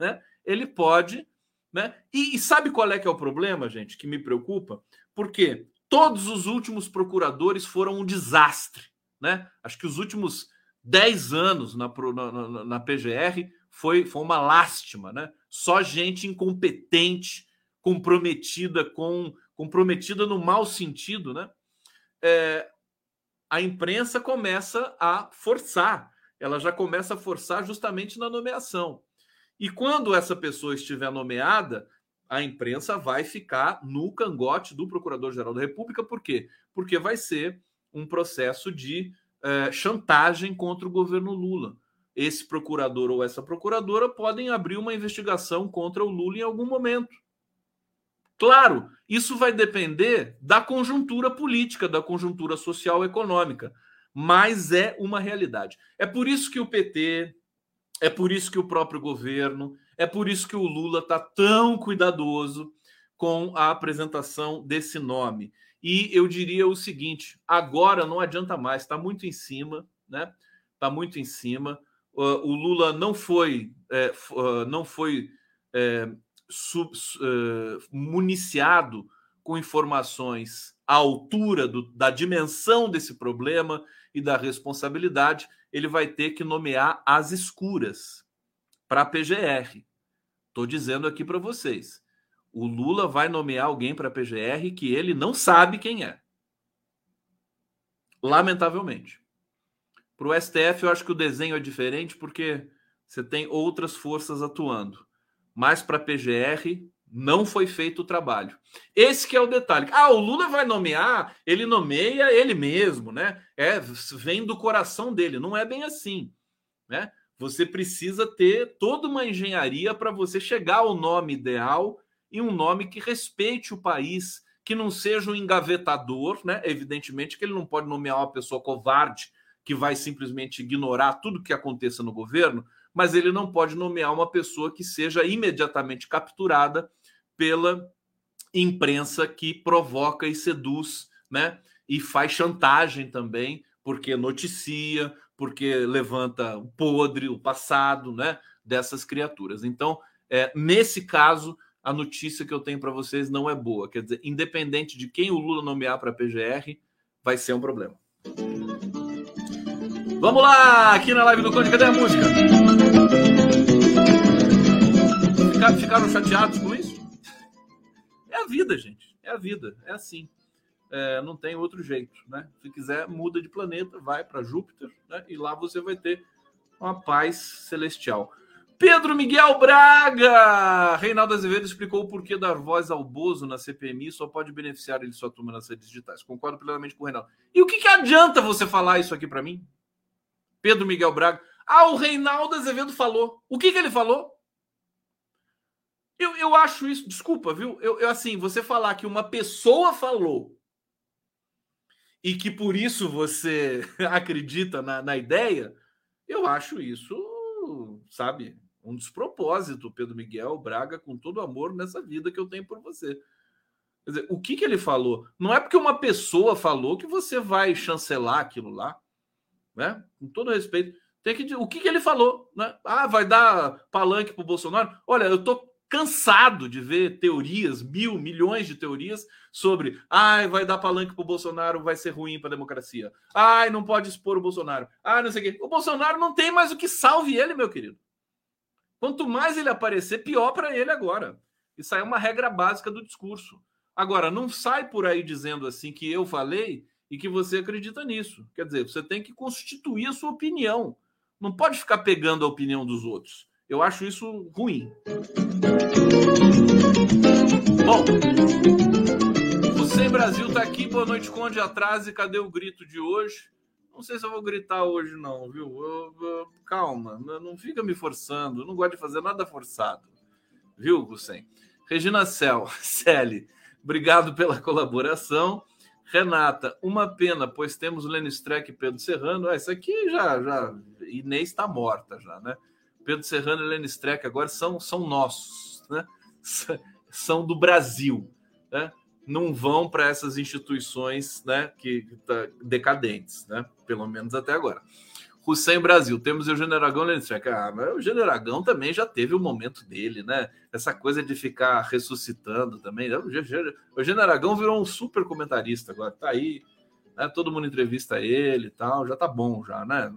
né? Ele pode, né? E, e sabe qual é que é o problema, gente, que me preocupa? Porque Todos os últimos procuradores foram um desastre. Né? Acho que os últimos 10 anos na, na, na PGR foi, foi uma lástima. Né? Só gente incompetente, comprometida com comprometida no mau sentido. Né? É, a imprensa começa a forçar, ela já começa a forçar justamente na nomeação. E quando essa pessoa estiver nomeada, a imprensa vai ficar no cangote do Procurador-Geral da República. Por quê? Porque vai ser um processo de eh, chantagem contra o governo Lula. Esse procurador ou essa procuradora podem abrir uma investigação contra o Lula em algum momento. Claro, isso vai depender da conjuntura política, da conjuntura social econômica, mas é uma realidade. É por isso que o PT, é por isso que o próprio governo, é por isso que o Lula está tão cuidadoso com a apresentação desse nome. E eu diria o seguinte: agora não adianta mais, está muito em cima, né? Está muito em cima. O Lula não foi, é, uh, não foi é, sub, uh, municiado com informações à altura do, da dimensão desse problema e da responsabilidade. Ele vai ter que nomear as escuras para a PGR. Estou dizendo aqui para vocês. O Lula vai nomear alguém para a PGR que ele não sabe quem é. Lamentavelmente. Para o STF, eu acho que o desenho é diferente porque você tem outras forças atuando. Mas para a PGR, não foi feito o trabalho. Esse que é o detalhe. Ah, o Lula vai nomear, ele nomeia ele mesmo, né? É, vem do coração dele. Não é bem assim, né? Você precisa ter toda uma engenharia para você chegar ao nome ideal e um nome que respeite o país, que não seja um engavetador, né? Evidentemente que ele não pode nomear uma pessoa covarde que vai simplesmente ignorar tudo que aconteça no governo, mas ele não pode nomear uma pessoa que seja imediatamente capturada pela imprensa que provoca e seduz, né? E faz chantagem também, porque noticia, porque levanta o podre, o passado, né, dessas criaturas. Então, é, nesse caso, a notícia que eu tenho para vocês não é boa. Quer dizer, independente de quem o Lula nomear para a PGR, vai ser um problema. Vamos lá, aqui na live do Conde, cadê a música? Ficaram, chateados com isso? É a vida, gente. É a vida. É assim é, não tem outro jeito, né? Se quiser, muda de planeta, vai para Júpiter, né? E lá você vai ter uma paz celestial. Pedro Miguel Braga! Reinaldo Azevedo explicou o porquê dar voz ao Bozo na CPMI só pode beneficiar ele e sua turma nas redes digitais. Concordo plenamente com o Reinaldo. E o que, que adianta você falar isso aqui para mim? Pedro Miguel Braga. Ah, o Reinaldo Azevedo falou. O que, que ele falou? Eu, eu acho isso, desculpa, viu? Eu, eu, assim, você falar que uma pessoa falou e que por isso você acredita na, na ideia, eu acho isso, sabe, um despropósito, Pedro Miguel Braga, com todo amor nessa vida que eu tenho por você. Quer dizer, o que, que ele falou? Não é porque uma pessoa falou que você vai chancelar aquilo lá, né? Com todo respeito. Tem que o que, que ele falou, né? Ah, vai dar palanque para o Bolsonaro. Olha, eu tô cansado de ver teorias, mil, milhões de teorias sobre ai, vai dar palanque para o Bolsonaro, vai ser ruim para a democracia. Ai, não pode expor o Bolsonaro. Ah, não sei o quê. O Bolsonaro não tem mais o que salve ele, meu querido. Quanto mais ele aparecer, pior para ele agora. Isso aí é uma regra básica do discurso. Agora, não sai por aí dizendo assim que eu falei e que você acredita nisso. Quer dizer, você tem que constituir a sua opinião. Não pode ficar pegando a opinião dos outros. Eu acho isso ruim. Bom, o Sem Brasil tá aqui. Boa noite, Conde Atrás. E cadê o grito de hoje? Não sei se eu vou gritar hoje, não, viu? Eu, eu, calma, não fica me forçando. Eu não gosto de fazer nada forçado. Viu, Gussem? Regina Cel, Celi, obrigado pela colaboração. Renata, uma pena, pois temos Lenny Streck e Pedro Serrano. Ah, isso aqui já, já. Inês está morta já, né? Pedro Serrano e Helene Streck agora são, são nossos, né? são do Brasil, né? não vão para essas instituições né, que, que tá decadentes, né? pelo menos até agora. Hussein Brasil, temos o Generagão Helene Streck. Ah, mas o Generagão também já teve o momento dele, né? Essa coisa de ficar ressuscitando também. O Generagão virou um super comentarista agora, tá aí né? Todo mundo entrevista ele e tal, já tá bom já, né?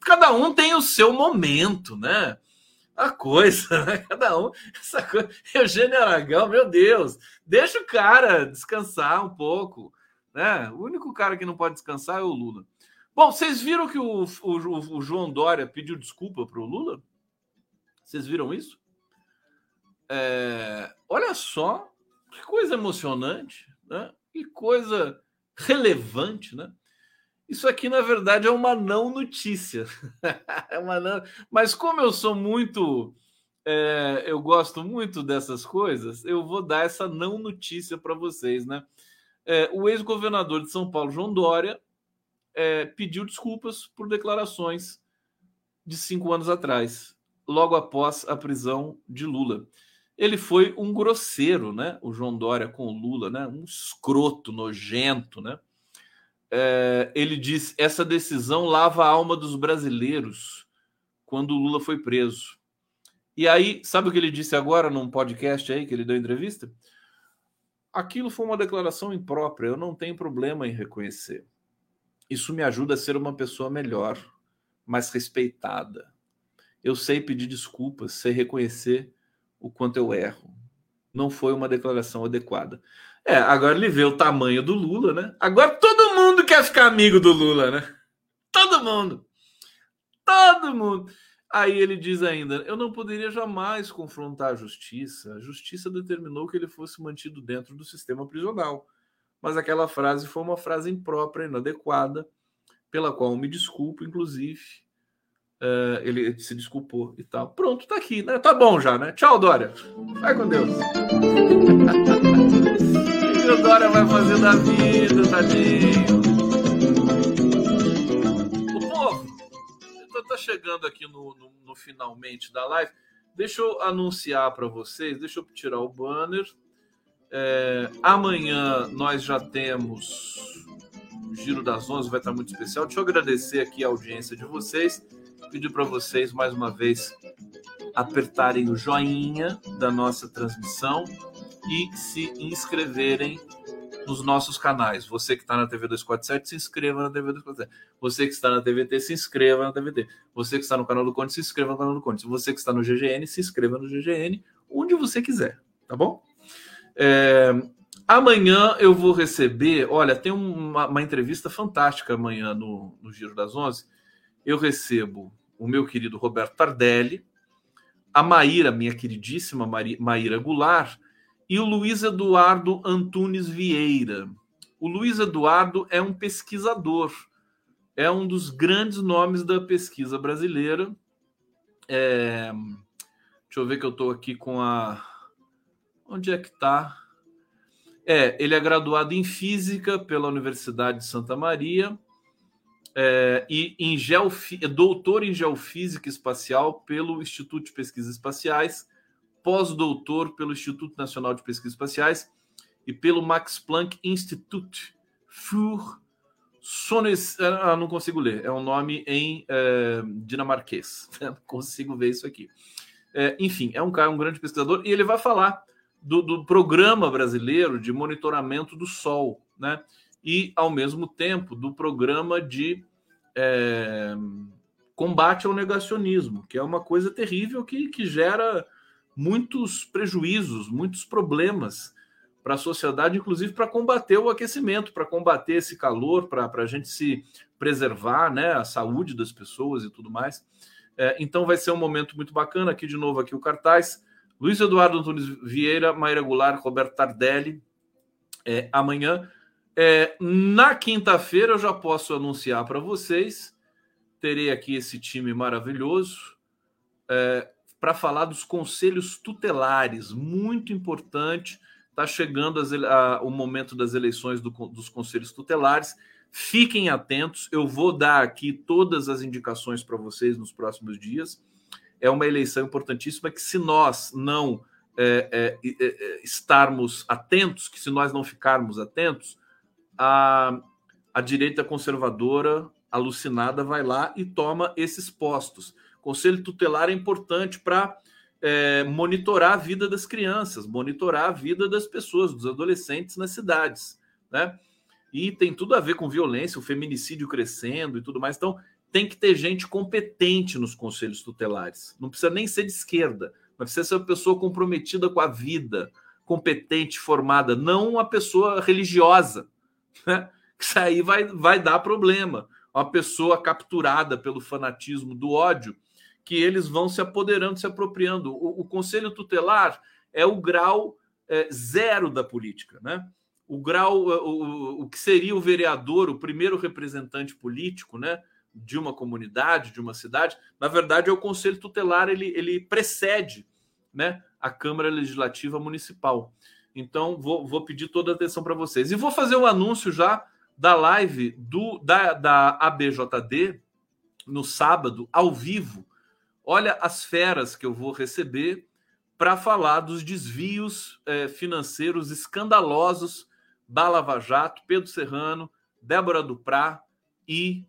Cada um tem o seu momento, né? A coisa, né? Cada um, essa coisa. Eugênio Aragão, meu Deus, deixa o cara descansar um pouco, né? O único cara que não pode descansar é o Lula. Bom, vocês viram que o, o, o João Dória pediu desculpa para o Lula? Vocês viram isso? É, olha só, que coisa emocionante, né? Que coisa relevante, né? Isso aqui, na verdade, é uma não notícia. é uma não... Mas como eu sou muito. É, eu gosto muito dessas coisas, eu vou dar essa não notícia para vocês, né? É, o ex-governador de São Paulo, João Dória, é, pediu desculpas por declarações de cinco anos atrás, logo após a prisão de Lula ele foi um grosseiro, né? O João Dória com o Lula, né? Um escroto, nojento, né? É, ele disse: essa decisão lava a alma dos brasileiros quando o Lula foi preso. E aí, sabe o que ele disse agora num podcast aí que ele deu entrevista? Aquilo foi uma declaração imprópria, eu não tenho problema em reconhecer. Isso me ajuda a ser uma pessoa melhor, mais respeitada. Eu sei pedir desculpas, sei reconhecer o quanto eu erro. Não foi uma declaração adequada. É, agora ele vê o tamanho do Lula, né? Agora todo mundo quer ficar amigo do Lula, né? Todo mundo. Todo mundo. Aí ele diz ainda: eu não poderia jamais confrontar a justiça. A justiça determinou que ele fosse mantido dentro do sistema prisional. Mas aquela frase foi uma frase imprópria, inadequada, pela qual me desculpo, inclusive, Uh, ele se desculpou e tal. Pronto, tá aqui, né? Tá bom já, né? Tchau, Dória. Vai com Deus. o que o Dória vai fazer da vida, tadinho? O povo, tá, tá chegando aqui no, no, no, finalmente da live. Deixa eu anunciar para vocês, deixa eu tirar o banner. É, amanhã nós já temos o Giro das Onze, vai estar muito especial. Deixa eu agradecer aqui a audiência de vocês pedir para vocês mais uma vez apertarem o joinha da nossa transmissão e se inscreverem nos nossos canais. Você que está na TV 247, se inscreva na TV 247. Você que está na TVT, se inscreva na TVT. Você que está no canal do Conde, se inscreva no canal do Conde. Você que está no GGN, se inscreva no GGN, onde você quiser, tá bom? É, amanhã eu vou receber, olha, tem uma, uma entrevista fantástica amanhã no, no Giro das Onze. Eu recebo o meu querido Roberto Tardelli, a Maíra, minha queridíssima Maíra Goulart, e o Luiz Eduardo Antunes Vieira. O Luiz Eduardo é um pesquisador é um dos grandes nomes da pesquisa brasileira. É... Deixa eu ver que eu estou aqui com a. Onde é que está? É, ele é graduado em Física pela Universidade de Santa Maria é, e em. É doutor em Geofísica Espacial pelo Instituto de Pesquisas Espaciais, pós-doutor pelo Instituto Nacional de Pesquisas Espaciais e pelo Max Planck Institut für Sonnes... Ah, não consigo ler, é um nome em é, dinamarquês. Não consigo ver isso aqui. É, enfim, é um cara, um grande pesquisador, e ele vai falar do, do, programa brasileiro de monitoramento do Sol, né? E, ao mesmo tempo, do programa de é, combate ao negacionismo, que é uma coisa terrível que, que gera muitos prejuízos, muitos problemas para a sociedade, inclusive para combater o aquecimento, para combater esse calor, para a gente se preservar, né, a saúde das pessoas e tudo mais. É, então vai ser um momento muito bacana. Aqui de novo aqui o cartaz. Luiz Eduardo Antunes Vieira, Maíra Goulart, Roberto Tardelli. É, amanhã. É, na quinta-feira eu já posso anunciar para vocês. Terei aqui esse time maravilhoso é, para falar dos conselhos tutelares, muito importante. Está chegando as, a, o momento das eleições do, dos conselhos tutelares. Fiquem atentos, eu vou dar aqui todas as indicações para vocês nos próximos dias. É uma eleição importantíssima que, se nós não é, é, é, estarmos atentos, que se nós não ficarmos atentos, a, a direita conservadora alucinada vai lá e toma esses postos. Conselho tutelar é importante para é, monitorar a vida das crianças, monitorar a vida das pessoas, dos adolescentes nas cidades, né? e tem tudo a ver com violência, o feminicídio crescendo e tudo mais. Então, tem que ter gente competente nos conselhos tutelares. Não precisa nem ser de esquerda, mas precisa ser uma pessoa comprometida com a vida, competente, formada, não uma pessoa religiosa. Né? Isso aí vai, vai dar problema. Uma pessoa capturada pelo fanatismo do ódio, que eles vão se apoderando, se apropriando. O, o conselho tutelar é o grau é, zero da política, né? o grau, o, o que seria o vereador, o primeiro representante político, né, de uma comunidade, de uma cidade, na verdade é o conselho tutelar, ele, ele precede, né, a Câmara Legislativa Municipal. Então vou, vou pedir toda a atenção para vocês e vou fazer um anúncio já da live do da, da ABJD no sábado ao vivo. Olha as feras que eu vou receber para falar dos desvios eh, financeiros escandalosos da Lava Jato, Pedro Serrano, Débora Duprá e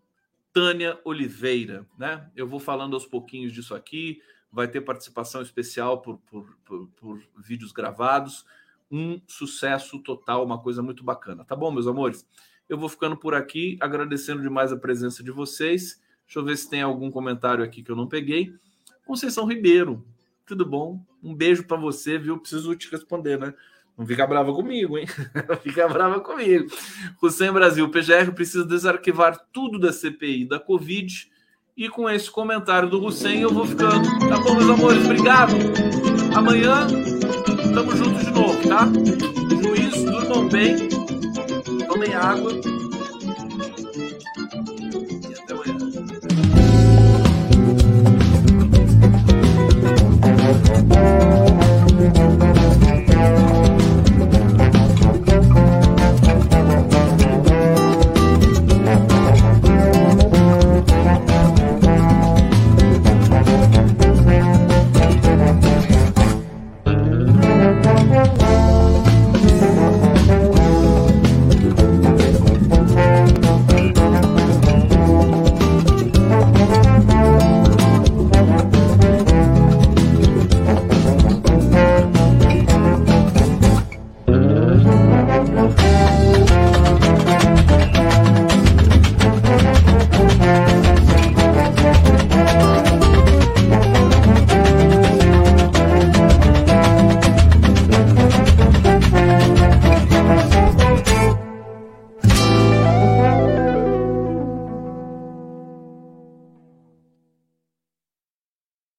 Tânia Oliveira. Né? Eu vou falando aos pouquinhos disso aqui, vai ter participação especial por, por, por, por vídeos gravados. Um sucesso total, uma coisa muito bacana. Tá bom, meus amores? Eu vou ficando por aqui, agradecendo demais a presença de vocês. Deixa eu ver se tem algum comentário aqui que eu não peguei. Conceição Ribeiro, tudo bom? Um beijo para você, viu? Preciso te responder, né? Não fica brava comigo, hein? fica brava comigo. Hussein Brasil, o PGR precisa desarquivar tudo da CPI da Covid. E com esse comentário do Hussein, eu vou ficando. Tá bom, meus amores? Obrigado. Amanhã estamos juntos de novo, tá? Juiz, durmam bem. Tomem água.